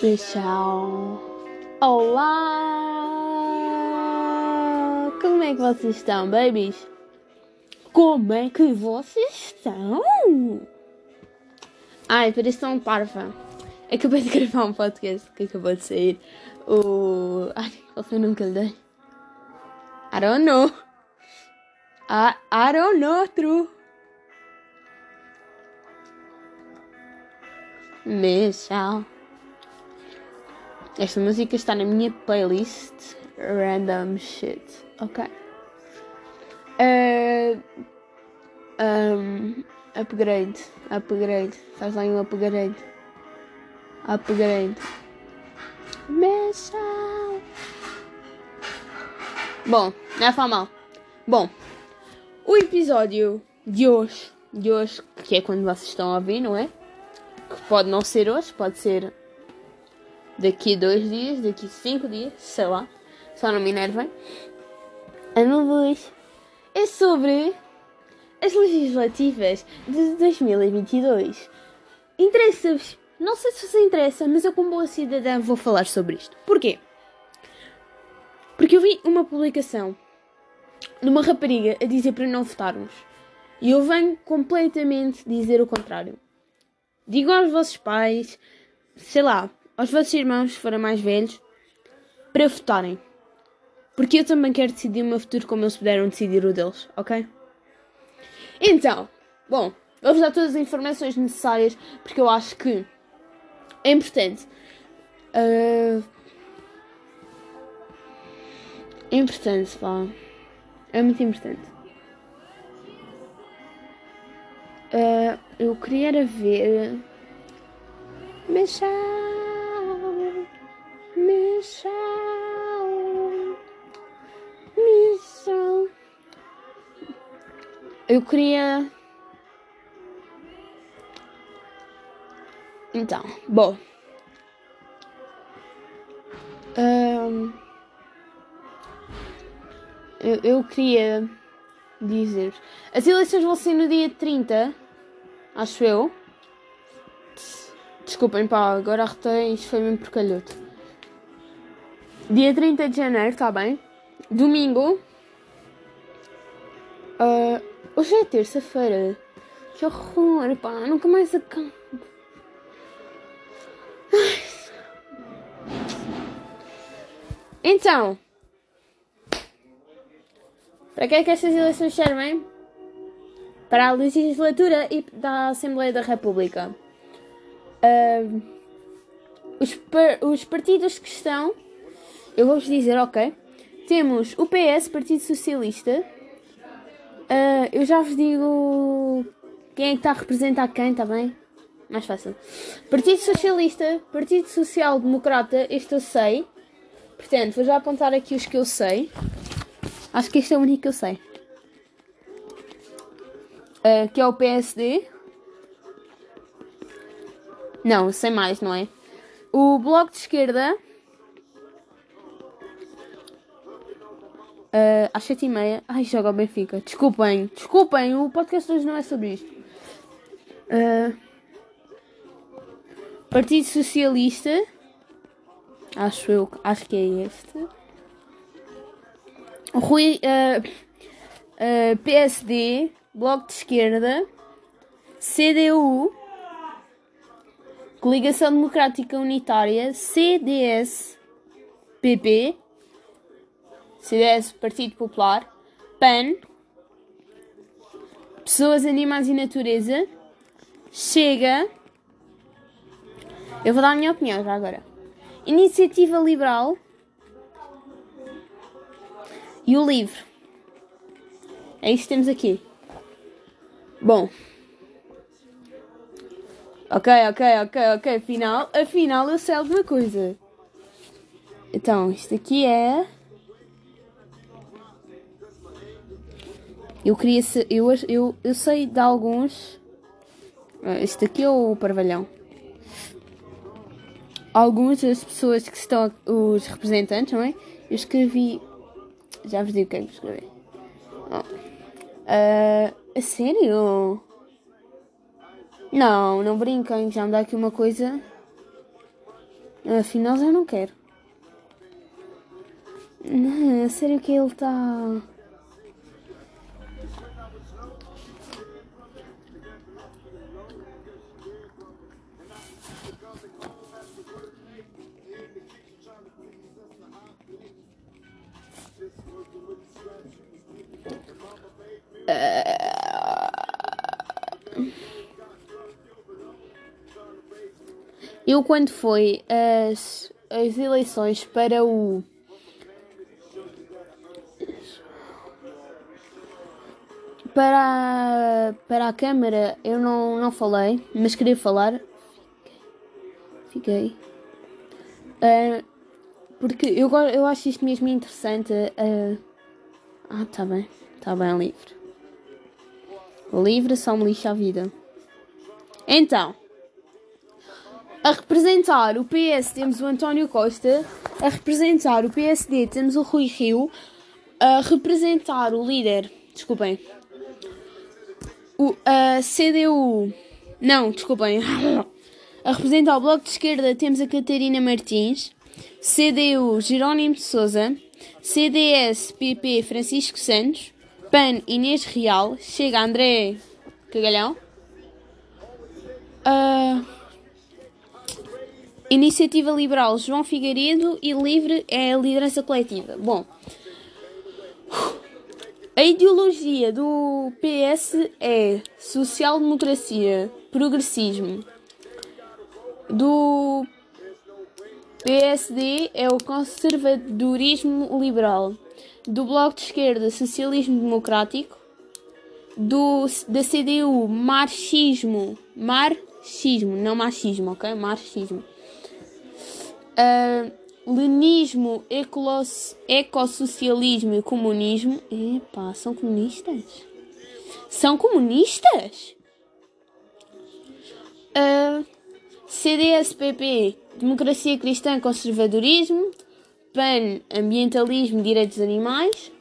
Pessoal, olá! Como é que vocês estão, babies? Como é que vocês estão? Ai, parece tão parva. Acabei de gravar um podcast que acabou de sair. O. Ai, qual foi o nome que lhe dei? I don't know. I, I don't know, true. Michelle. Esta música está na minha playlist Random Shit. Ok. Uh, um, upgrade. Upgrade. Faz lá um upgrade. Upgrade. Michelle. Bom, não é mal. Bom, o episódio de hoje, de hoje, que é quando vocês estão a ouvir, não é? Que pode não ser hoje, pode ser daqui dois dias, daqui cinco dias, sei lá. Só não me enervem. Ano luz é sobre as legislativas de 2022. Interessa-vos? Não sei se vos interessa, mas eu, como boa cidadã, vou falar sobre isto. Porquê? Porque eu vi uma publicação de uma rapariga a dizer para não votarmos. E eu venho completamente dizer o contrário. Digam aos vossos pais, sei lá, aos vossos irmãos, se forem mais velhos, para votarem. Porque eu também quero decidir o meu futuro como eles puderam decidir o deles, ok? Então, bom, vou-vos dar todas as informações necessárias porque eu acho que é importante. Uh, é importante, pá. É muito importante. Uh, eu queria ver. Michelle. Michelle. Michelle. Eu queria. Então, bom. Um, eu, eu queria dizer. As eleições vão ser no dia 30, acho eu. Desculpem, pá, agora isto foi mesmo porcalhoto. Dia 30 de janeiro, tá bem? Domingo. Uh, hoje é terça-feira. Que horror, pá, nunca mais acabo. Então. Para que é que estas eleições servem? Para a legislatura e da Assembleia da República. Uh, os, par os partidos que estão, eu vou-vos dizer, ok? Temos o PS, Partido Socialista. Uh, eu já vos digo quem é que está a representar quem, está bem? Mais fácil. Partido Socialista, Partido Social Democrata, este eu sei. Portanto, vou já apontar aqui os que eu sei. Acho que este é o único que eu sei. Uh, que é o PSD. Não, sei mais, não é? O Bloco de Esquerda. Uh, às sete e meia. Ai, joga o Benfica. Desculpem, desculpem, o podcast hoje não é sobre isto. Uh, Partido Socialista. Acho eu, acho que é este. Rui, uh, uh, PSD, Bloco de Esquerda, CDU, Coligação Democrática Unitária, CDS, PP, CDS Partido Popular, PAN, Pessoas, Animais e Natureza, Chega. Eu vou dar a minha opinião já agora. Iniciativa Liberal e o livro. É isso que temos aqui. Bom. Ok, ok, ok, ok. Afinal, afinal eu sei alguma coisa. Então, isto aqui é. Eu queria. Eu, eu, eu sei de alguns. Este aqui é o Parvalhão. Algumas das pessoas que estão. Os representantes, não é? Eu escrevi já vos digo o que é que escrevi. Oh. Uh, a sério? Não, não brinquem, já me dá aqui uma coisa. Afinal já não quero. Não, a sério que ele está. Eu, quando foi as, as eleições para o. Para, para a Câmara eu não, não falei, mas queria falar. Fiquei. Uh, porque eu, eu acho isto mesmo interessante. Uh, ah, tá bem. Tá bem, livre. Livre só me lixa a vida. Então. A representar o PS temos o António Costa, a representar o PSD temos o Rui Rio, a representar o líder, desculpem, o, a CDU, não, desculpem, a representar o Bloco de Esquerda temos a Catarina Martins, CDU Jerónimo de Souza, CDS PP Francisco Santos, PAN Inês Real, Chega André Cagalhão. Uh, Iniciativa Liberal João Figueiredo e Livre é a liderança coletiva. Bom, a ideologia do PS é social-democracia, progressismo. Do PSD é o conservadorismo liberal. Do Bloco de Esquerda, socialismo democrático. Do, da CDU, marxismo. Marxismo, não machismo, ok? Marxismo Uh, lenismo, ecolos, ecossocialismo e comunismo. Epá, são comunistas? São comunistas? Uh, CDS-PP, Democracia Cristã Conservadorismo. PAN, Ambientalismo Direitos Animais.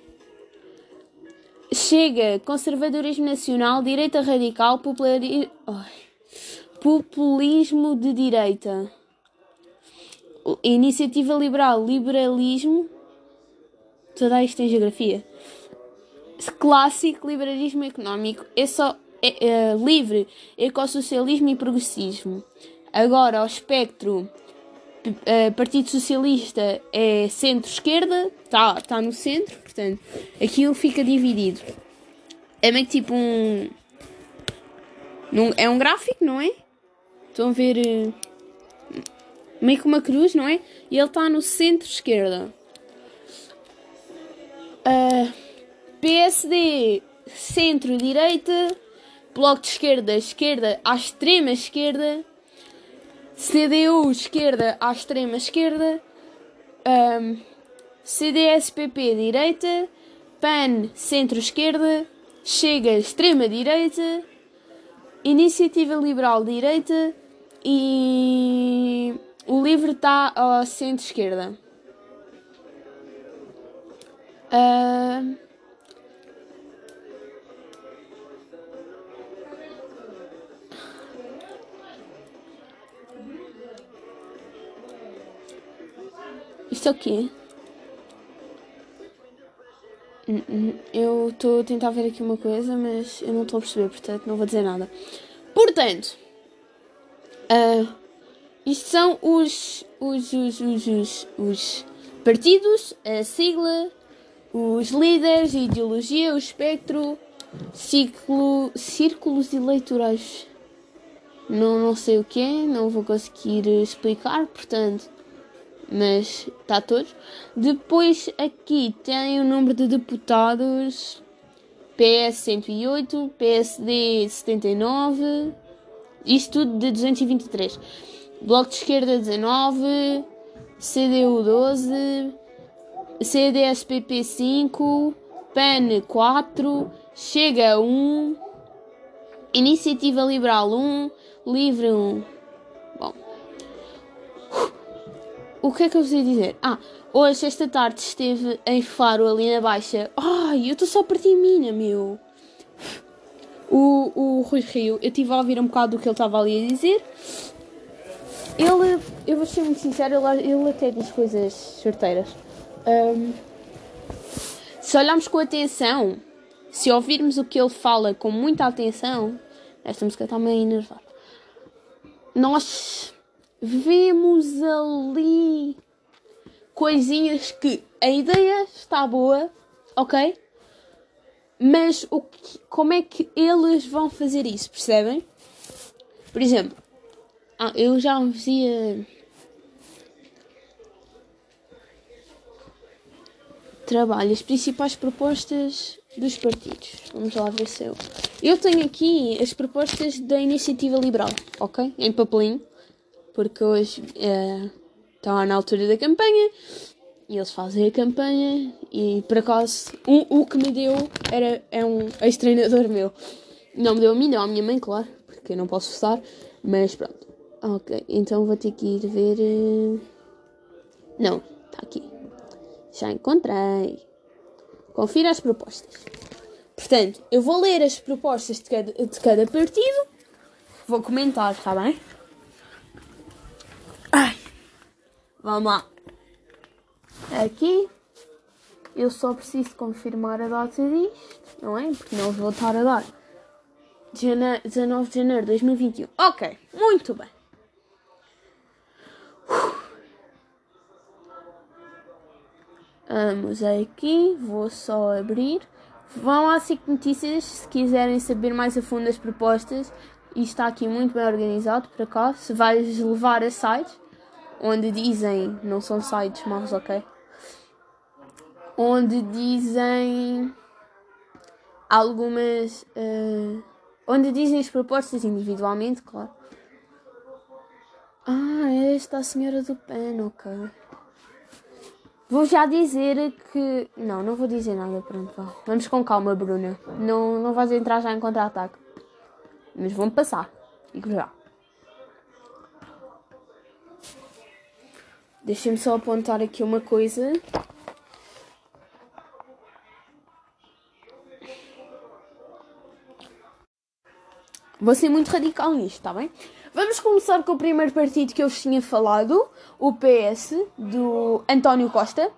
Chega, Conservadorismo Nacional, Direita Radical, populari... Populismo de Direita. Iniciativa Liberal, Liberalismo. Toda isto em geografia. Clássico, Liberalismo Económico. É só é, é, livre, ecossocialismo e progressismo. Agora, ao espectro, uh, Partido Socialista é centro-esquerda, está tá no centro, portanto, aquilo fica dividido. É meio que tipo um. Num, é um gráfico, não é? Estão a ver. Meio que uma cruz, não é? E ele está no centro-esquerda. Uh, PSD, centro-direita. Bloco de esquerda, esquerda à extrema esquerda. CDU, esquerda à extrema esquerda. Um, CDS-PP, direita. PAN, centro-esquerda. Chega, extrema-direita. Iniciativa Liberal, direita. E o livro está ao centro-esquerda. Uh... Isto é o quê? Hum, hum, eu estou a tentar ver aqui uma coisa, mas eu não estou a perceber, portanto não vou dizer nada. Portanto, uh, isto são os, os, os, os, os, os partidos, a sigla, os líderes, a ideologia, o espectro, ciclo, círculos eleitorais. Não, não sei o que é, não vou conseguir explicar, portanto, mas está todos. Depois aqui tem o número de deputados: PS 108, PSD 79, isto tudo de 223. Bloco de Esquerda 19, CDU 12, CDSPP 5, PAN 4, Chega 1, Iniciativa Liberal 1, Livre 1. Bom. O que é que eu vos ia dizer? Ah, hoje, esta tarde, esteve em Faro, ali na Baixa. Ai, eu estou só a partir mina, meu. O, o Rui Rio, eu estive a ouvir um bocado do que ele estava ali a dizer. Ele, eu vou ser muito sincero, ele, ele até diz coisas certeiras. Um, se olharmos com atenção, se ouvirmos o que ele fala com muita atenção, esta música está meio enervada. Nós vemos ali coisinhas que a ideia está boa, ok? Mas o que, como é que eles vão fazer isso, percebem? Por exemplo, ah, eu já via trabalho as principais propostas dos partidos. Vamos lá ver se eu. Eu tenho aqui as propostas da Iniciativa Liberal, ok? Em papelinho, porque hoje está na altura da campanha e eles fazem a campanha e por acaso o, o que me deu era é um ex-treinador meu. Não me deu a mim, deu à minha mãe, claro, porque eu não posso estar, mas pronto. Ok, então vou ter que ir ver. Uh... Não, está aqui. Já encontrei. Confira as propostas. Portanto, eu vou ler as propostas de cada, de cada partido. Vou comentar, está bem? Ai. Vamos lá. Aqui. Eu só preciso confirmar a data disto, não é? Porque não vou estar a dar. 19 de janeiro de 2021. Ok, muito bem. Vamos aqui, vou só abrir. Vão à SIC Notícias se quiserem saber mais a fundo das propostas. E está aqui muito bem organizado, por acaso. Se vais levar a sites onde dizem, não são sites maus, ok? Onde dizem algumas. Uh, onde dizem as propostas individualmente, claro. Ah, esta é a senhora do PEN, ok. Vou já dizer que. Não, não vou dizer nada, pronto, vá. Vamos com calma, Bruna. Não, não vais entrar já em contra-ataque. Mas vamos passar. Digo já. Deixem-me só apontar aqui uma coisa. Vou ser muito radical nisto, está bem? Vamos começar com o primeiro partido que eu vos tinha falado, o PS, do António Costa.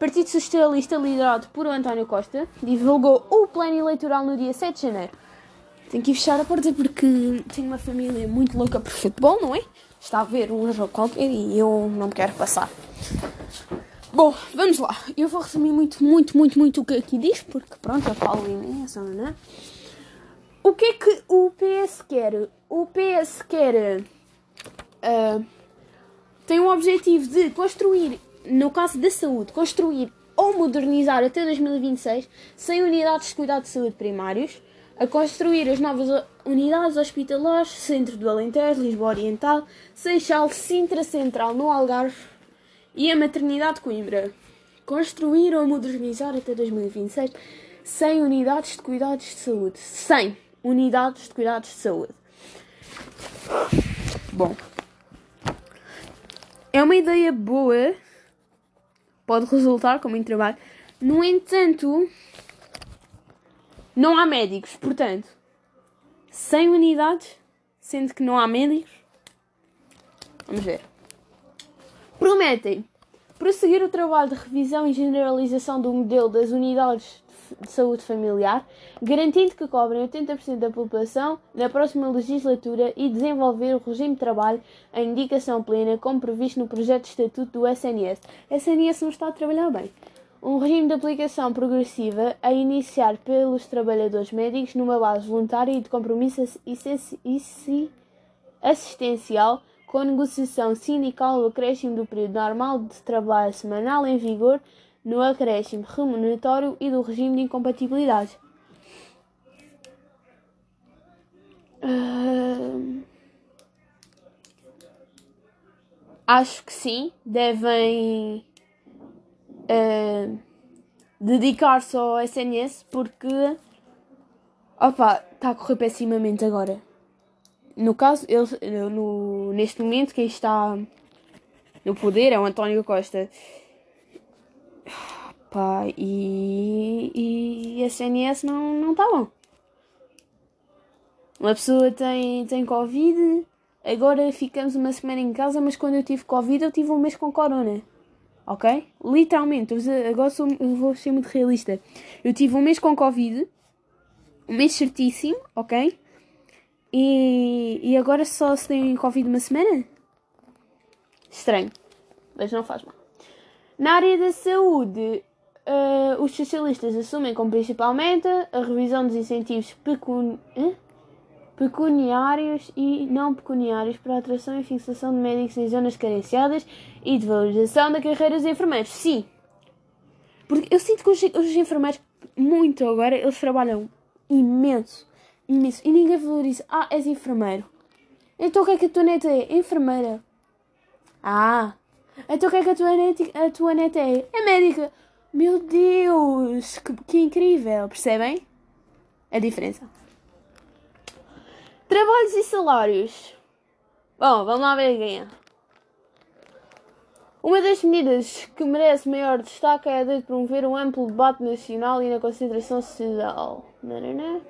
Partido Socialista, liderado por António Costa, divulgou o plano eleitoral no dia 7 de janeiro. Tenho que fechar a porta porque tenho uma família muito louca por futebol, não é? Está a ver um jogo qualquer e eu não quero passar. Bom, vamos lá. Eu vou resumir muito, muito, muito, muito o que aqui diz, porque pronto, eu falo imenso, não é? O que é que o PS quer? O PS quer. Uh, tem um objetivo de construir, no caso da saúde, construir ou modernizar até 2026 100 unidades de cuidado de saúde primários, a construir as novas unidades hospitalares, Centro do Alentejo, Lisboa Oriental, Seixal, Sintra Central no Algarve e a Maternidade de Coimbra. Construir ou modernizar até 2026 100 unidades de cuidados de saúde. 100! Unidades de cuidados de saúde. Bom, é uma ideia boa, pode resultar com muito trabalho. No entanto, não há médicos, portanto, 100 unidades, sendo que não há médicos. Vamos ver. Prometem prosseguir o trabalho de revisão e generalização do modelo das unidades de saúde familiar, garantindo que cobrem 80% da população na próxima legislatura e desenvolver o regime de trabalho em indicação plena, como previsto no projeto de estatuto do SNS. SNS não está a trabalhar bem. Um regime de aplicação progressiva a iniciar pelos trabalhadores médicos numa base voluntária e de compromisso assistencial com negociação sindical o acréscimo do período normal de trabalho semanal em vigor no acréscimo remuneratório e do regime de incompatibilidade. Uh, acho que sim, devem uh, dedicar-se ao SNS porque opa, está a correr pessimamente agora. No caso, ele, no, neste momento, quem está no poder é o António Costa. Pá, e, e a CNS não, não tá bom. Uma pessoa tem, tem Covid, agora ficamos uma semana em casa, mas quando eu tive Covid, eu tive um mês com Corona. Ok? Literalmente, agora sou, vou ser muito realista. Eu tive um mês com Covid, um mês certíssimo, ok? E, e agora só se tem Covid uma semana? Estranho, mas não faz mal. Na área da saúde, uh, os socialistas assumem como principal meta a revisão dos incentivos pecun... pecuniários e não pecuniários para a atração e fixação de médicos em zonas carenciadas e de valorização da carreira dos enfermeiros. Sim, porque eu sinto que os, os enfermeiros, muito agora, eles trabalham imenso, imenso, e ninguém valoriza. Ah, és enfermeiro. Então o que é que a tua neta é? Enfermeira. Ah, então o que é que a tua neta, a tua neta é? É médica. Meu Deus, que, que incrível, percebem? A diferença. Trabalhos e salários. Bom, vamos lá ver quem é. Uma das medidas que merece maior destaque é a de promover um amplo debate nacional e na concentração social. Não, não, não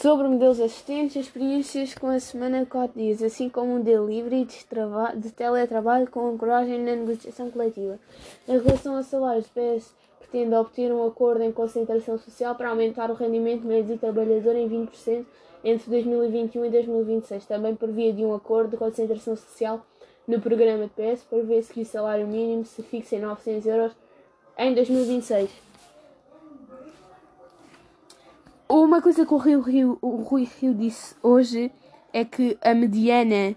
sobre modelos assistentes e experiências com a semana de 4 dias, assim como um modelo livre de, de teletrabalho com ancoragem na negociação coletiva. Em relação a salários, o PS pretende obter um acordo em concentração social para aumentar o rendimento médio do trabalhador em 20% entre 2021 e 2026. Também por via de um acordo de concentração social no programa de PS, prevê-se que o salário mínimo se fixe em 900 euros em 2026. Uma coisa que o, Rio, Rio, o Rui Rio disse hoje é que a mediana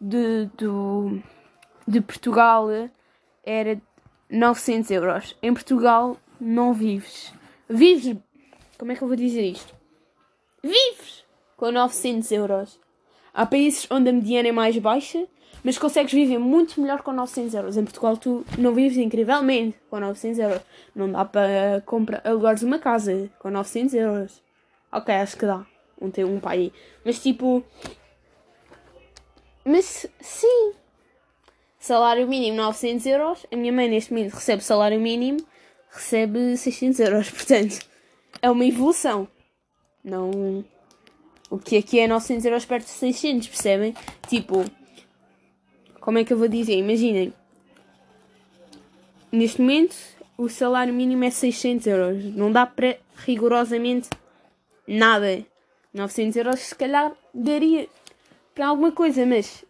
de, do, de Portugal era 900 euros. Em Portugal não vives. Vives. Como é que eu vou dizer isto? Vives com 900 euros. Há países onde a mediana é mais baixa, mas consegues viver muito melhor com 900 euros. Em Portugal tu não vives incrivelmente com 900 euros. Não dá para comprar alugares uma casa com 900 euros. Ok, acho que dá. Um ter um pai. Mas tipo. Mas sim. Salário mínimo 900 euros. A minha mãe neste momento recebe salário mínimo. Recebe 600 euros. Portanto, é uma evolução. Não. O que aqui é 900 euros perto de 600, percebem? Tipo. Como é que eu vou dizer? Imaginem. Neste momento, o salário mínimo é 600 euros. Não dá para rigorosamente nada. 900 euros se calhar daria para alguma coisa, mas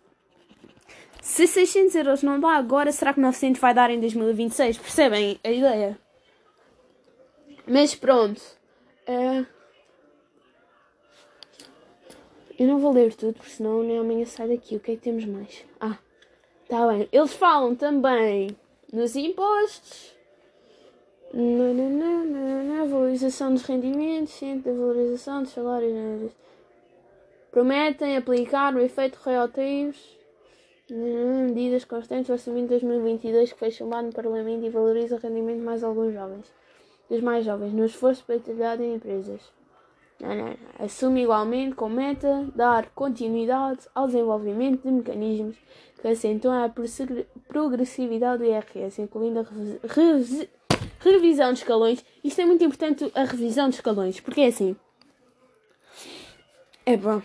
se 600 euros não dá agora, será que 900 vai dar em 2026? Percebem a ideia? Mas pronto. Uh, eu não vou ler tudo, porque senão nem amanhã sai daqui. O que é que temos mais? Ah, tá bem. Eles falam também nos impostos na valorização dos rendimentos, ciente da valorização dos salários. Prometem aplicar o efeito retroativos medidas constantes do orçamento de 2022 que foi chamado no Parlamento e valoriza o rendimento de mais alguns jovens, dos mais jovens, no esforço para trabalhar em empresas. Não, não, não. Assume igualmente como meta dar continuidade ao desenvolvimento de mecanismos que acentuam a progressividade do IRS, incluindo a revisão Revisão de escalões. Isto é muito importante, a revisão de escalões, porque é assim. É bom.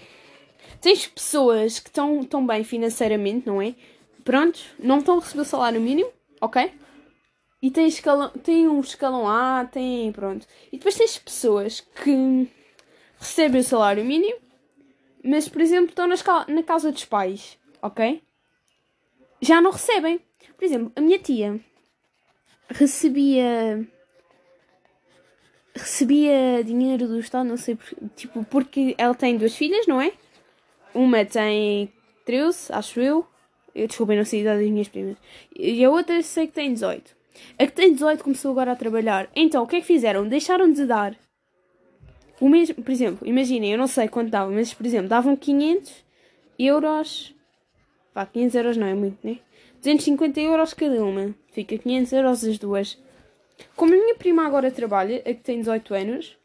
Tens pessoas que estão tão bem financeiramente, não é? Pronto, não estão a receber o salário mínimo, ok? E tem, escalão, tem um escalão A, tem. Pronto. E depois tens pessoas que recebem o salário mínimo, mas, por exemplo, estão na, escala, na casa dos pais, ok? Já não recebem. Por exemplo, a minha tia recebia recebia dinheiro do Estado, não sei, tipo, porque ela tem duas filhas, não é? Uma tem 13, acho eu. Eu desculpem, não sei a idade das minhas primas. E a outra sei que tem 18. A que tem 18 começou agora a trabalhar. Então, o que é que fizeram? Deixaram de dar o mesmo, por exemplo, imaginem, eu não sei quanto dava, mas por exemplo, davam 500 euros. Pá, 500 euros não é muito, né? 250 euros cada uma. Fica 500 euros as duas. Como a minha prima agora trabalha, a que tem 18 anos,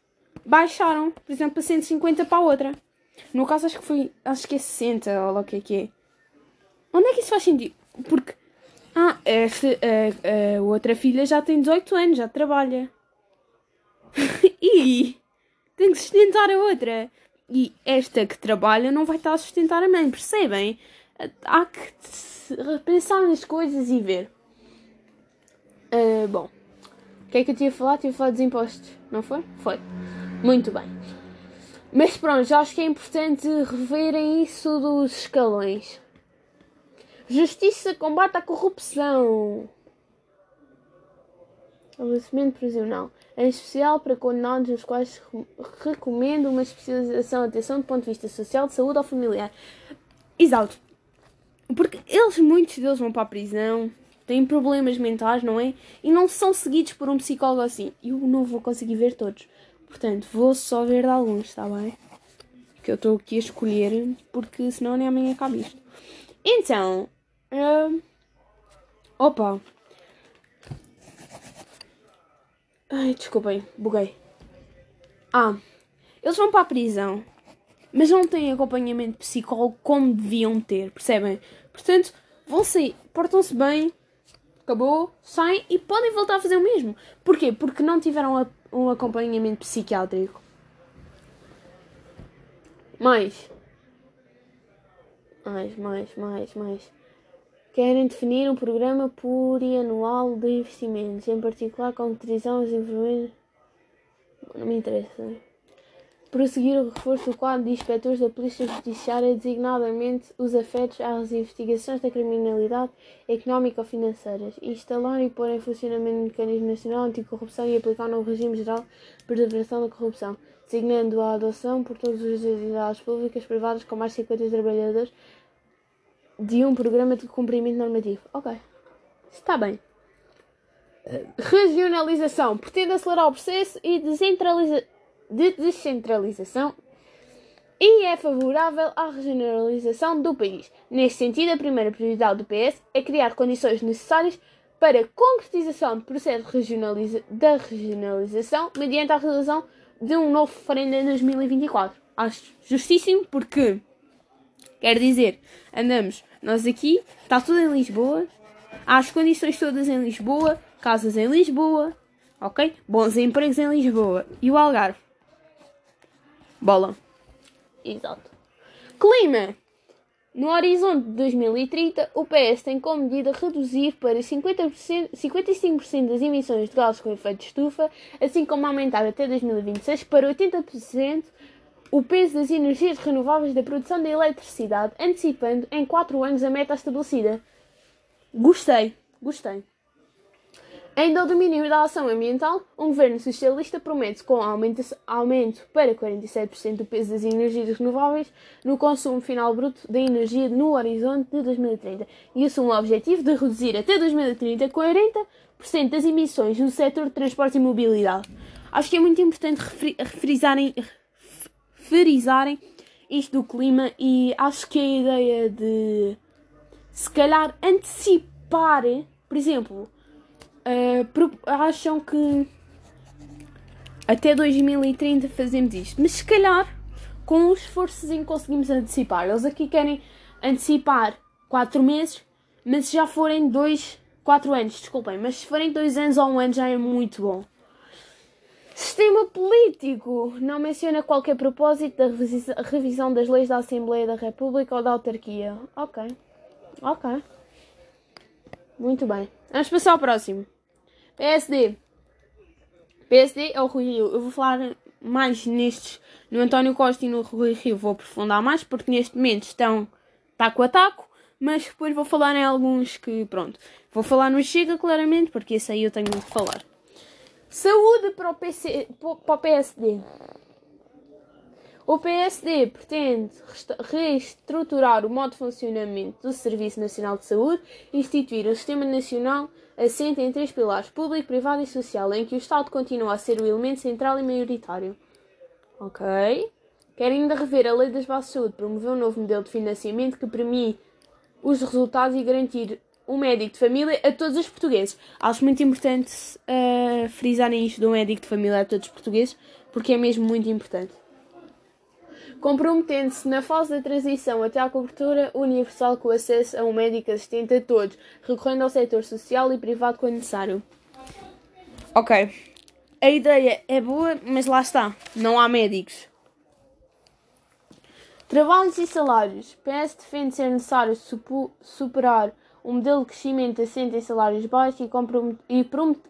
baixaram, por exemplo, a 150 para a outra. No caso, acho que foi. Acho que é 60 ou o que é que é. Onde é que isso faz sentido? Porque. Ah, esta, a, a outra filha já tem 18 anos, já trabalha. e tem que sustentar a outra. e esta que trabalha não vai estar a sustentar a mãe, percebem? Há que pensar nas coisas e ver. Uh, bom, o que é que eu tinha a falar? Tinha a falar dos impostos, não foi? Foi. Muito bem. Mas pronto, já acho que é importante reverem isso dos escalões. Justiça combate a corrupção. Estabelecimento prisional. Em especial para condenados, os quais recomendo uma especialização, atenção do ponto de vista social, de saúde ou familiar. Exato. Porque eles, muitos deles vão para a prisão, têm problemas mentais, não é? E não são seguidos por um psicólogo assim. Eu não vou conseguir ver todos. Portanto, vou só ver de alguns, está bem? Que eu estou aqui a escolher, porque senão nem amanhã acaba isto. Então, uh, opa. Ai, desculpem, buguei. Ah, eles vão para a prisão, mas não têm acompanhamento psicólogo como deviam ter, percebem? Portanto, vão sair, portam-se bem, acabou, saem e podem voltar a fazer o mesmo. Porquê? Porque não tiveram um acompanhamento psiquiátrico. Mais. Mais, mais, mais, mais. Querem definir um programa plurianual de investimentos, em particular com os enfermeiros. Não me interessa prosseguir o reforço do quadro de inspectores da Polícia Judiciária, designadamente os afetos às investigações da criminalidade económica ou financeiras, instalar e pôr em funcionamento o mecanismo nacional anticorrupção e aplicar um novo regime geral de preservação da corrupção, designando a adoção por todas as entidades públicas privadas com mais de 50 trabalhadores de um programa de cumprimento normativo. Ok. Está bem. Regionalização. Pretende acelerar o processo e descentralizar de descentralização e é favorável à regionalização do país. Neste sentido, a primeira prioridade do PS é criar condições necessárias para a concretização do processo regionaliza da regionalização mediante a realização de um novo referendo em 2024. Acho justíssimo porque, quer dizer, andamos nós aqui, está tudo em Lisboa, há as condições todas em Lisboa, casas em Lisboa, ok? Bons empregos em Lisboa. E o Algarve? Bola. Exato. Clima. No horizonte de 2030, o PS tem como medida reduzir para 50%, 55% das emissões de gases com efeito de estufa, assim como aumentar até 2026 para 80% o peso das energias renováveis da produção de eletricidade, antecipando em 4 anos a meta estabelecida. Gostei, gostei. Ainda ao domínio da ação ambiental, um governo socialista promete com aumento, aumento para 47% do peso das energias renováveis no consumo final bruto da energia no horizonte de 2030 e assume o objetivo de reduzir até 2030 40% das emissões no setor de transporte e mobilidade. Acho que é muito importante referizarem, referizarem isto do clima e acho que a ideia de se calhar antecipar, por exemplo, uh, acham que até 2030 fazemos isto. Mas se calhar, com um esforçozinho conseguimos antecipar. Eles aqui querem antecipar 4 meses, mas se já forem 2, 4 anos, desculpem, mas se forem 2 anos ou 1 um ano já é muito bom. Sistema político não menciona qualquer propósito da revisão das leis da Assembleia da República ou da autarquia. Ok. Ok. Muito bem. Vamos passar ao próximo. PSD. PSD é o Rui Rio. Eu vou falar mais nestes. No António Costa e no Rui Rio vou aprofundar mais, porque neste momento estão taco a taco. Mas depois vou falar em alguns que, pronto. Vou falar no Chega, claramente, porque esse aí eu tenho que falar. Saúde para o, PC, para o PSD. O PSD pretende reestruturar o modo de funcionamento do Serviço Nacional de Saúde e instituir um sistema nacional assente em três pilares: público, privado e social, em que o Estado continua a ser o elemento central e maioritário. Ok. Querem ainda rever a Lei das Bases de Saúde, promover um novo modelo de financiamento que premie os resultados e garantir um médico de família a todos os portugueses. Acho muito importante uh, frisarem isto do médico de família a todos os portugueses, porque é mesmo muito importante comprometendo-se na fase da transição até à cobertura universal com acesso a um médico assistente a todos, recorrendo ao setor social e privado quando necessário. Ok. A ideia é boa, mas lá está. Não há médicos. Trabalhos e salários. PS defende ser necessário superar um modelo de crescimento assente em salários baixos e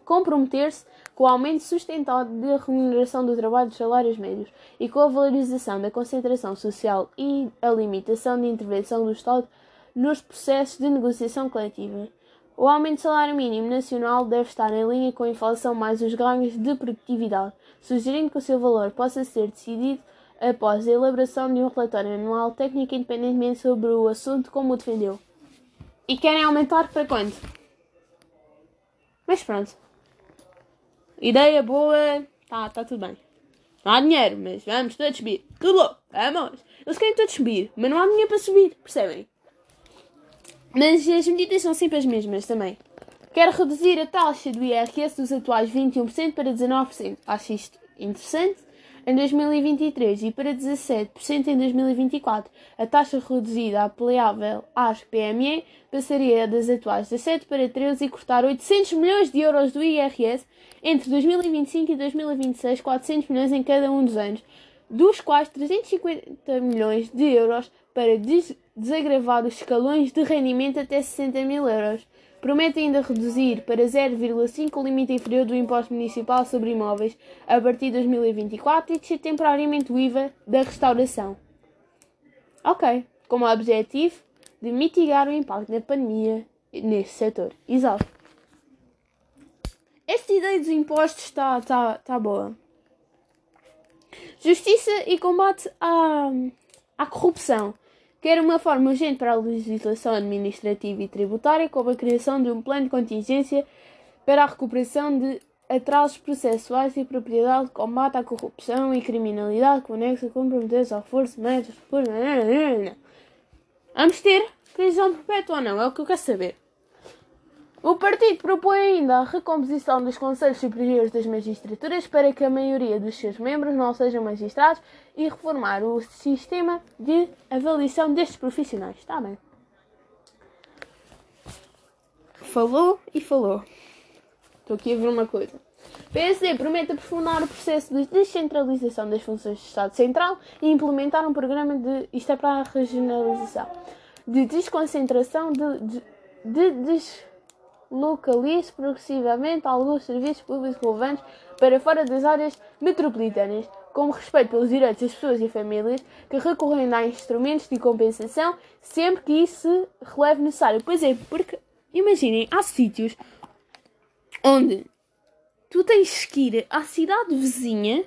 comprometer-se com o aumento sustentado da remuneração do trabalho dos salários médios e com a valorização da concentração social e a limitação de intervenção do Estado nos processos de negociação coletiva. O aumento do salário mínimo nacional deve estar em linha com a inflação mais os ganhos de produtividade, sugerindo que o seu valor possa ser decidido após a elaboração de um relatório anual técnico independentemente sobre o assunto, como o defendeu. E querem aumentar para quanto? Mas pronto. Ideia boa. Tá, tá tudo bem. Não há dinheiro, mas vamos todos subir. Tudo bom, vamos. Eles querem todos subir, mas não há dinheiro para subir, percebem? Mas as medidas são sempre as mesmas também. Quer reduzir a taxa do IRS dos atuais 21% para 19%. Acho isto interessante em 2023 e para 17% em 2024. A taxa reduzida aplicável às PME passaria das atuais 17 para 13 e cortar 800 milhões de euros do IRS entre 2025 e 2026, 400 milhões em cada um dos anos, dos quais 350 milhões de euros para des desagravar os escalões de rendimento até 60 mil euros. Promete ainda reduzir para 0,5 o limite inferior do imposto municipal sobre imóveis a partir de 2024 e descer temporariamente o IVA da restauração. Ok, como objetivo de mitigar o impacto da pandemia neste setor. Exato. Esta ideia dos impostos está tá, tá boa. Justiça e combate à, à corrupção quer uma forma urgente para a legislação administrativa e tributária, como a criação de um plano de contingência para a recuperação de atrasos processuais e propriedade, combate à corrupção e criminalidade conexa com comprometer ao força, médios, Vamos ter prisão perpétua ou não? É o que eu quero saber. O partido propõe ainda a recomposição dos Conselhos Superiores das Magistraturas para que a maioria dos seus membros não sejam magistrados e reformar o sistema de avaliação destes profissionais. Está bem. Falou e falou. Estou aqui a ver uma coisa. PSD promete aprofundar o processo de descentralização das funções do Estado Central e implementar um programa de. Isto é para a regionalização. De desconcentração de, de, de des, localize progressivamente alguns serviços públicos relevantes para fora das áreas metropolitanas, como respeito pelos direitos das pessoas e famílias que recorrem a instrumentos de compensação sempre que isso se releve necessário. Pois é, porque imaginem, há sítios onde tu tens que ir à cidade vizinha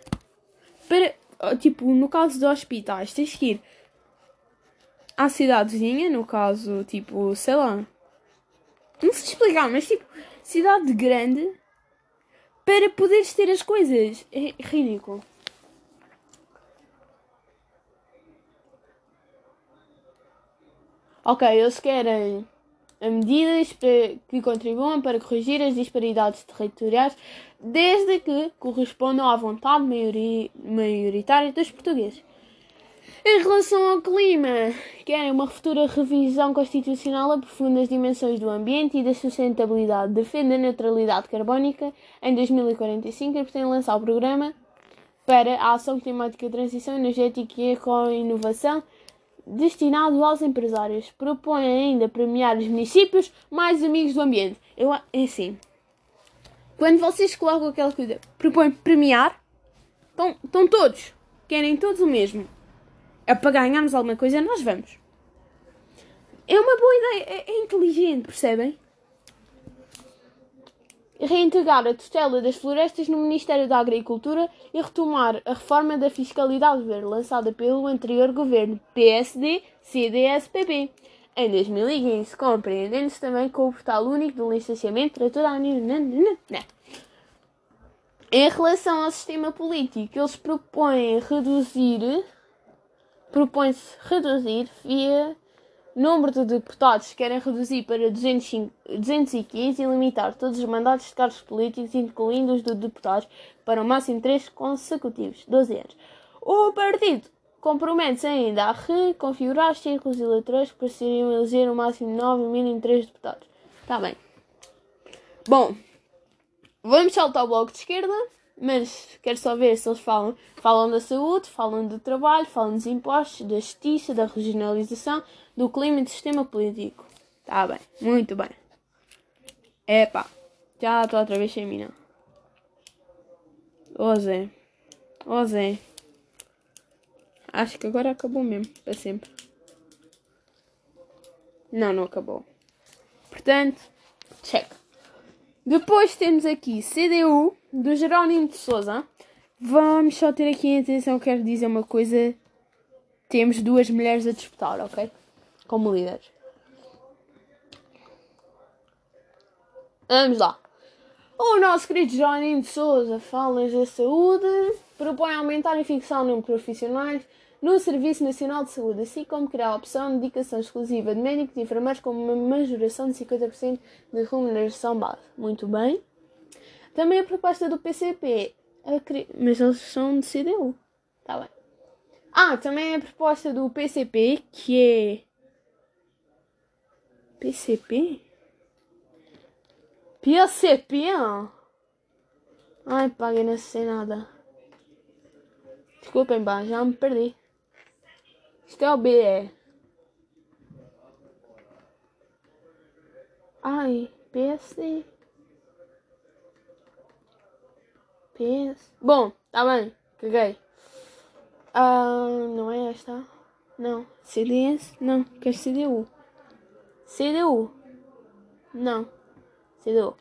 para, tipo, no caso de hospitais, tens que ir à cidade vizinha, no caso, tipo, sei lá, não sei explicar, mas tipo, cidade grande para poderes ter as coisas. É ridículo. Ok, eles querem medidas para, que contribuam para corrigir as disparidades territoriais, desde que correspondam à vontade maioritária dos portugueses. Em relação ao clima, querem uma futura revisão constitucional aprofunda as dimensões do ambiente e da sustentabilidade, defende a neutralidade carbónica em 2045 e pretende lançar o programa para a ação climática, transição energética e eco-inovação destinado aos empresários. Propõe ainda premiar os municípios mais amigos do ambiente. Eu, é assim, quando vocês colocam aquela coisa, propõem premiar, estão todos, querem todos o mesmo é para ganharmos alguma coisa, nós vamos. É uma boa ideia, é, é inteligente, percebem? Reintegrar a tutela das florestas no Ministério da Agricultura e retomar a reforma da fiscalidade verde lançada pelo anterior governo PSD, CDS, PP em 2015, compreendendo-se também com o portal único do licenciamento para toda a União. Em relação ao sistema político, eles propõem reduzir propõe-se reduzir via número de deputados que querem reduzir para 205, 215 e limitar todos os mandatos de cargos políticos, incluindo os de deputados, para o máximo 3 consecutivos, 12 anos. O partido compromete-se ainda a reconfigurar os círculos eleitorais que precisariam eleger o máximo 9 e mínimo 3 deputados. Está bem. Bom, vamos saltar ao bloco de esquerda. Mas quero só ver se eles falam, falam da saúde, falam do trabalho, falam dos impostos, da justiça, da regionalização, do clima e do sistema político. Tá bem, muito bem. Epá, já estou outra vez sem mim, não. Ô Zé, ô Zé. Acho que agora acabou mesmo, para sempre. Não, não acabou. Portanto, check. Depois temos aqui CDU do Jerónimo de Souza. Vamos só ter aqui em atenção, quero dizer uma coisa. Temos duas mulheres a disputar, ok? Como líderes. Vamos lá. O nosso querido Jerónimo de Souza fala da saúde, propõe aumentar a no número de profissionais no Serviço Nacional de Saúde, assim como criar a opção de dedicação exclusiva de médicos e enfermeiros com uma majoração de 50% de remuneração base. Muito bem. Também a proposta do PCP, cri... mas eles são de CDU. Tá bem. Ah, também a proposta do PCP, que é. PCP? PCP? Ai, paguei, não sei nada. Desculpem, pá, já me perdi. Isto é. Ai, PSD. PS. Bom, tá bem, caguei. Ah, não é esta? Não. CDS? Não, quer CDU. CDU? Não. CDU.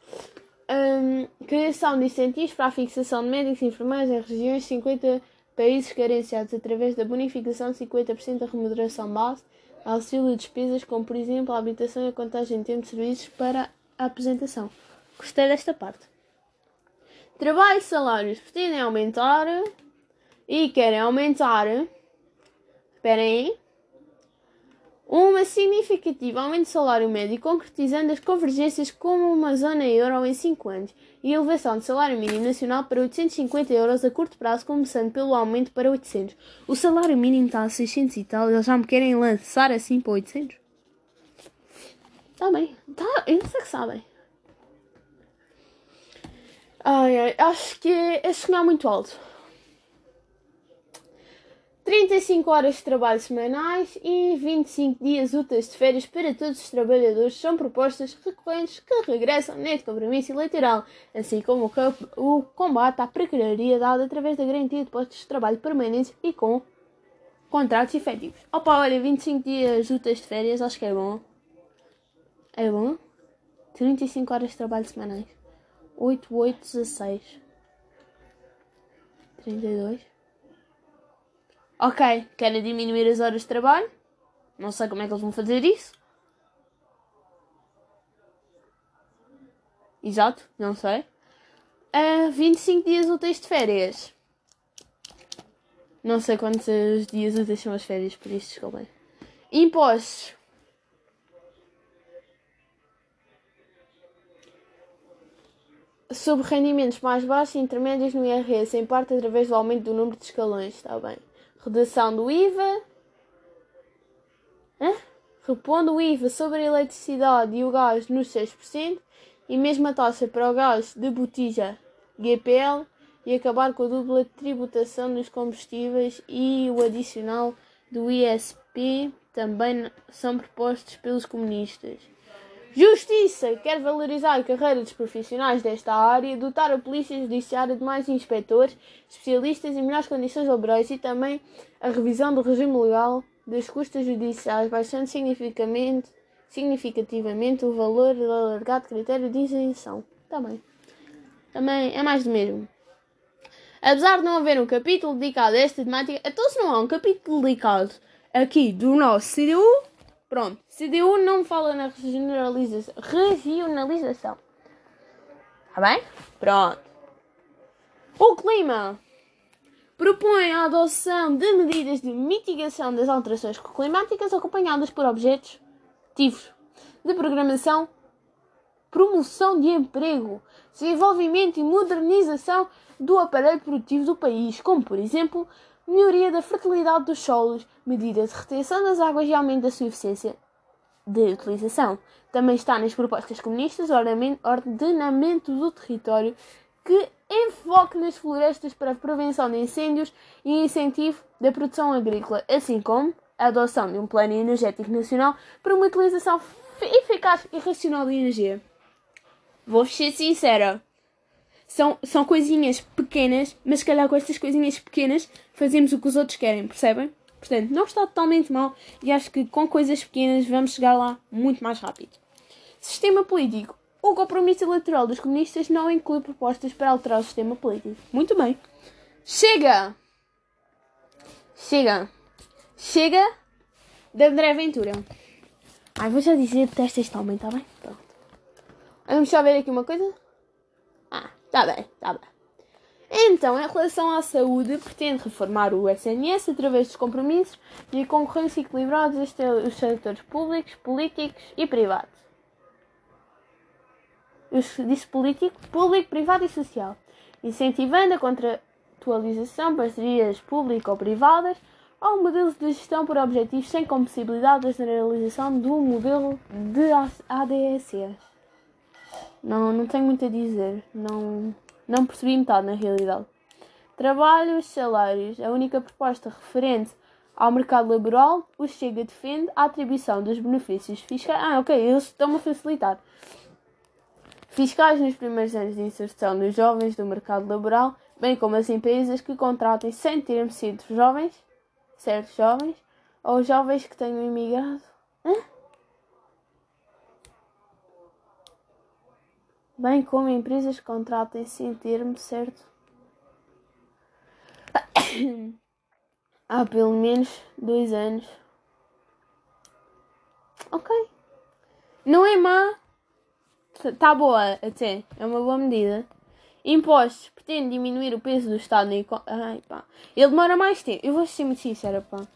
Um, criação de incentivos para a fixação de médicos e enfermeiros em regiões 50 países carenciados através da bonificação de 50% da remuneração base, auxílio de despesas como, por exemplo, a habitação e a contagem de tempo de serviços para a apresentação. Gostei desta parte. Trabalho e salários pretendem aumentar e querem aumentar. Esperem aí uma significativa aumento de salário médio, concretizando as convergências como uma zona euro em 5 anos, e elevação de salário mínimo nacional para 850 euros a curto prazo, começando pelo aumento para 800. O salário mínimo está a 600 e tal, eles já me querem lançar assim para 800? Está bem, tá, eles é que sabem. Ai, ai, acho que é sonhar muito alto. 35 horas de trabalho semanais e 25 dias úteis de férias para todos os trabalhadores são propostas recorrentes que regressam neste compromisso eleitoral, assim como o combate à precariedade através da garantia de postos de trabalho permanentes e com contratos efetivos. Opa, olha, 25 dias úteis de férias, acho que é bom. É bom? 35 horas de trabalho semanais. 8, 8, 16. 32. Ok, querem diminuir as horas de trabalho. Não sei como é que eles vão fazer isso. Exato, não sei. Uh, 25 dias úteis de férias. Não sei quantos dias úteis são as férias, por isso desculpem. Impostos. Sobre rendimentos mais baixos e intermédios no IRS, em parte através do aumento do número de escalões, está bem redução do IVA, Hã? repondo o IVA sobre a eletricidade e o gás nos 6% e mesma taxa para o gás de botija GPL e acabar com a dupla tributação dos combustíveis e o adicional do ISP também são propostos pelos comunistas. Justiça quer valorizar a carreira dos profissionais desta área, dotar a Polícia Judiciária de mais inspectores, especialistas e melhores condições laborais e também a revisão do regime legal das custas judiciais, baixando significativamente, significativamente o valor do alargado critério de isenção. Também. Também é mais do mesmo. Apesar de não haver um capítulo dedicado a esta temática, então se não há um capítulo dedicado aqui do nosso CDU, Pronto, CDU não fala na regionalização. regionalização. Tá bem? Pronto. O clima propõe a adoção de medidas de mitigação das alterações climáticas acompanhadas por objetivos de programação, promoção de emprego, desenvolvimento e modernização do aparelho produtivo do país, como por exemplo melhoria da fertilidade dos solos, medida de retenção das águas e aumento da sua eficiência de utilização. Também está nas propostas comunistas o ordenamento do território, que enfoque nas florestas para prevenção de incêndios e incentivo da produção agrícola, assim como a adoção de um plano energético nacional para uma utilização eficaz e racional de energia. Vou ser sincera. São, são coisinhas pequenas, mas se calhar com estas coisinhas pequenas fazemos o que os outros querem, percebem? Portanto, não está totalmente mal e acho que com coisas pequenas vamos chegar lá muito mais rápido. Sistema político. O compromisso eleitoral dos comunistas não inclui propostas para alterar o sistema político. Muito bem. Chega! Chega! Chega de André Ventura. Ai, vou já dizer, detesto este homem, está bem? Pronto. Vamos só ver aqui uma coisa? Está bem, está bem. Então, em relação à saúde, pretende reformar o SNS através dos compromissos e a concorrência equilibrada dos setores públicos, políticos e privados. Disse político, público, privado e social, incentivando a contratualização, parcerias público ou privadas, ao modelo de gestão por objetivos sem possibilidade da generalização do modelo de ADSs. Não, não tenho muito a dizer. Não, não percebi metade na realidade. Trabalho, os salários. A única proposta referente ao mercado laboral, o Chega defende a atribuição dos benefícios fiscais. Ah, ok, eles estão a facilitar. Fiscais nos primeiros anos de inserção dos jovens do mercado laboral, bem como as empresas que contratem sem terem sido jovens, certos jovens, ou jovens que tenham imigrado. Hã? Bem como empresas que contratem sem termo certo há pelo menos dois anos. Ok. Não é má. Está boa até. É uma boa medida. Impostos. Pretende diminuir o peso do Estado na economia. Ele demora mais tempo. Eu vou ser muito sincera, pá.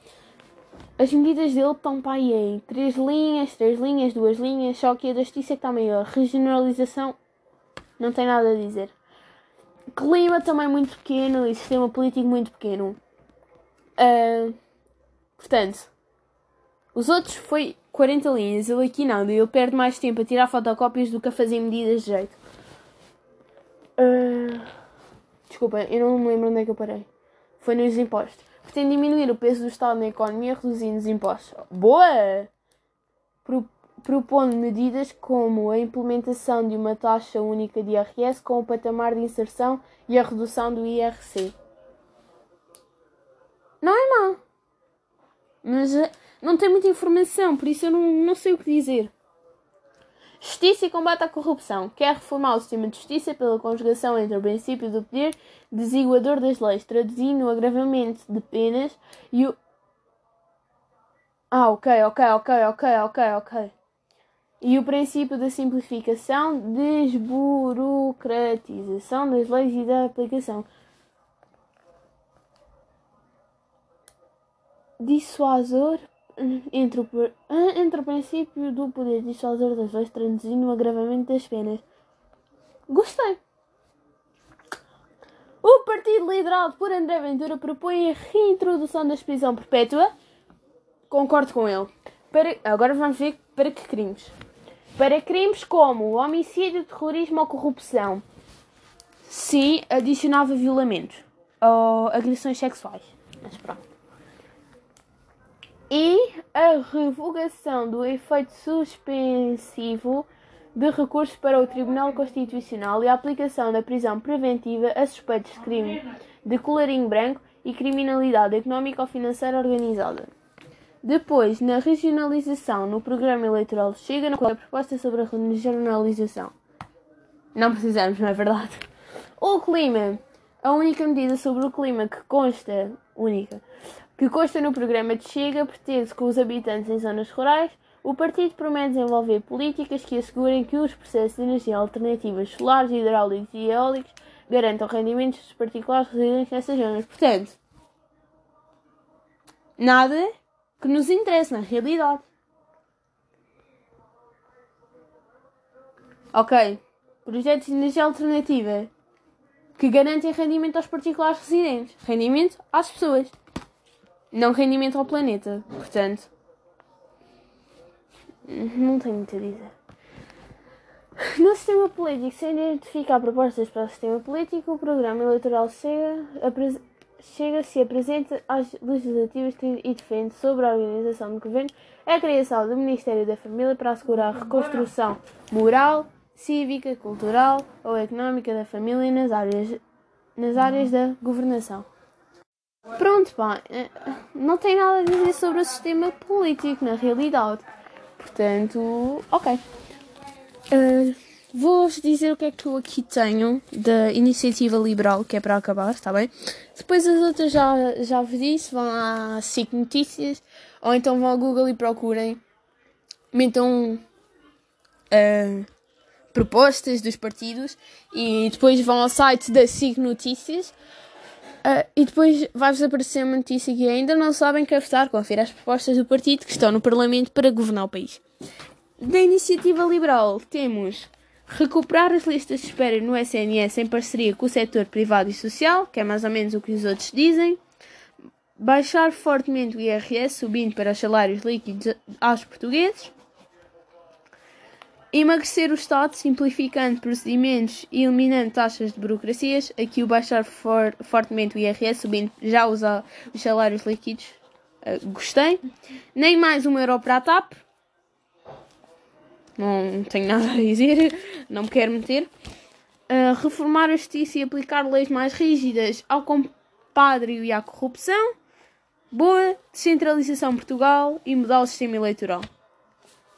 As medidas dele estão para aí em 3 linhas, 3 linhas, 2 linhas, só que a da justiça é que está maior. Regionalização não tem nada a dizer. Clima também muito pequeno e sistema político muito pequeno. Uh, portanto, os outros foi 40 linhas, ele aqui não, ele perde mais tempo a tirar fotocópias do que a fazer medidas de jeito. Uh, desculpa, eu não me lembro onde é que eu parei. Foi nos impostos. Pretende diminuir o peso do Estado na economia reduzindo os impostos. Boa! Propondo medidas como a implementação de uma taxa única de IRS com o patamar de inserção e a redução do IRC. Não é mau, mas eh, não tem muita informação, por isso eu não, não sei o que dizer. Justiça e combate à corrupção. Quer reformar o sistema de justiça pela conjugação entre o princípio do poder desiguador das leis, traduzindo o agravamento de penas e o. Ah, ok, ok, ok, ok, ok, ok e o princípio da simplificação, desburocratização das leis e da aplicação. Dissuasor entre o, entre o princípio do poder dissuasor das leis, traduzindo o agravamento das penas. Gostei. O partido liderado por André Ventura propõe a reintrodução da prisão perpétua. Concordo com ele. Para, agora vamos ver para que crimes para crimes como homicídio, terrorismo ou corrupção. Sim, adicionava violamentos ou agressões sexuais. Mas pronto. E a revogação do efeito suspensivo de recursos para o Tribunal Constitucional e a aplicação da prisão preventiva a suspeitos de crime de colarinho branco e criminalidade económica ou financeira organizada. Depois, na regionalização, no programa eleitoral chega na a proposta sobre a regionalização. Não precisamos, não é verdade? O clima. A única medida sobre o clima que consta, única, que consta no programa de Chega pretende com os habitantes em zonas rurais. O partido promete desenvolver políticas que assegurem que os processos de energia alternativas solares, hidráulicos e eólicos garantam rendimentos dos particulares residentes nessas zonas. Portanto, nada que nos interessa na realidade. Ok, projetos de energia alternativa que garantem rendimento aos particulares residentes, rendimento às pessoas, não rendimento ao planeta. Portanto, não tenho muito a dizer. No sistema político, sem identificar propostas para o sistema político, o programa eleitoral chega, apres- chega se apresenta às legislativas e defende sobre a organização do governo a criação do Ministério da Família para assegurar a reconstrução moral, cívica, cultural ou económica da família nas áreas, nas áreas da governação. Pronto, pá, eh, não tem nada a dizer sobre o sistema político, na realidade. Portanto, ok. Uh, Vou-vos dizer o que é que eu aqui tenho da Iniciativa Liberal, que é para acabar, está bem? Depois as outras já, já vos disse, vão à SIC Notícias, ou então vão ao Google e procurem, metam uh, propostas dos partidos e depois vão ao site da SIC Notícias uh, e depois vai-vos aparecer uma notícia que ainda não sabem quem votar, confira as propostas do partido que estão no Parlamento para governar o país. Da Iniciativa Liberal temos recuperar as listas de espera no SNS em parceria com o setor privado e social, que é mais ou menos o que os outros dizem, baixar fortemente o IRS, subindo para os salários líquidos aos portugueses, emagrecer o Estado, simplificando procedimentos e eliminando taxas de burocracias, aqui o baixar for, fortemente o IRS, subindo já os, os salários líquidos, uh, gostei, nem mais um euro para a TAP, não tenho nada a dizer, não me quero meter. Uh, reformar a justiça e aplicar leis mais rígidas ao compadre e à corrupção. Boa descentralização Portugal e mudar o sistema eleitoral.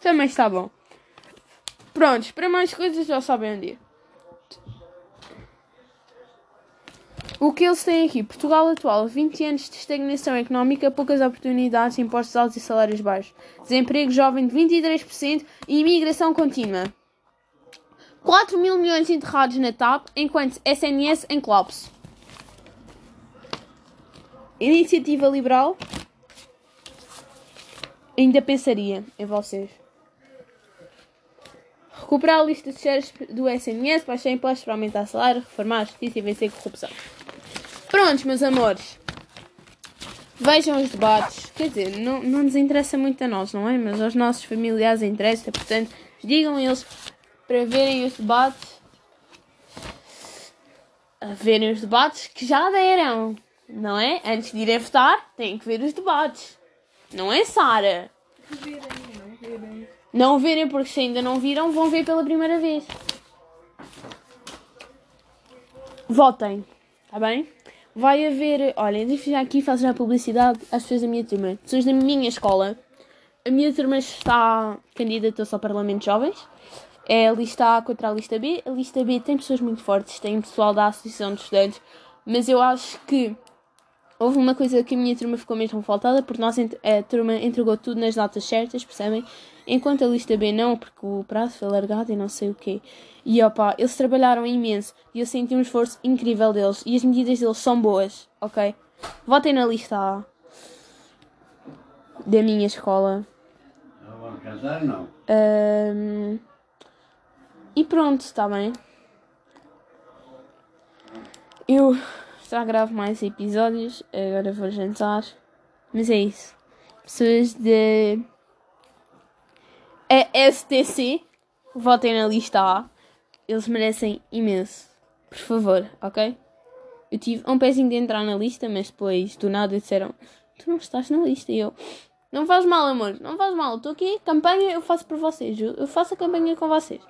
Também está bom. Prontos, para mais coisas já sabem onde ir. O que eles têm aqui? Portugal atual, 20 anos de estagnação económica, poucas oportunidades, impostos altos e salários baixos. Desemprego jovem de 23% e imigração contínua. 4 mil milhões enterrados na TAP, enquanto SNS em colapso. Iniciativa Liberal. Ainda pensaria em vocês. Recuperar a lista de shares do SNS, baixar impostos para aumentar salário, reformar a justiça e vencer a corrupção. Prontos, meus amores. Vejam os debates. Quer dizer, não, não nos interessa muito a nós, não é? Mas aos nossos familiares interessa. Portanto, digam eles para verem os debates. A verem os debates que já deram. Não é? Antes de irem votar, têm que ver os debates. Não é, Sara? Não. Não verem, porque se ainda não viram, vão ver pela primeira vez. Votem. Está bem? Vai haver. Olha, deixa aqui faço já publicidade às pessoas da minha turma. Pessoas da minha escola. A minha turma está candidata-se ao Parlamento de Jovens. É a lista A contra a lista B. A lista B tem pessoas muito fortes, tem pessoal da Associação de Estudantes, mas eu acho que houve uma coisa que a minha turma ficou mesmo faltada, porque nós, a turma entregou tudo nas datas certas, percebem? Enquanto a lista B não, porque o prazo foi largado e não sei o quê. E opa, eles trabalharam imenso e eu senti um esforço incrível deles e as medidas deles são boas, ok? Votem na lista A da minha escola. Casar, não. Ahm, e pronto, está bem. Eu já gravo mais episódios, agora vou jantar. Mas é isso. Pessoas de STC, votem na lista A. Eles merecem imenso. Por favor, ok? Eu tive um pezinho de entrar na lista, mas depois do nada disseram: Tu não estás na lista. E eu: Não faz mal, amor, não faz mal. Estou aqui, campanha eu faço por vocês. Eu faço a campanha com vocês.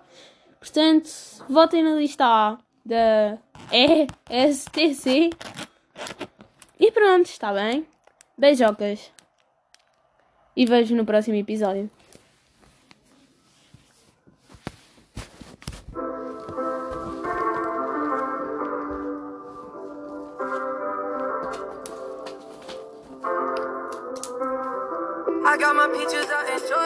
Portanto, votem na lista A da ESTC. E pronto, está bem? Beijocas. E vejo no próximo episódio.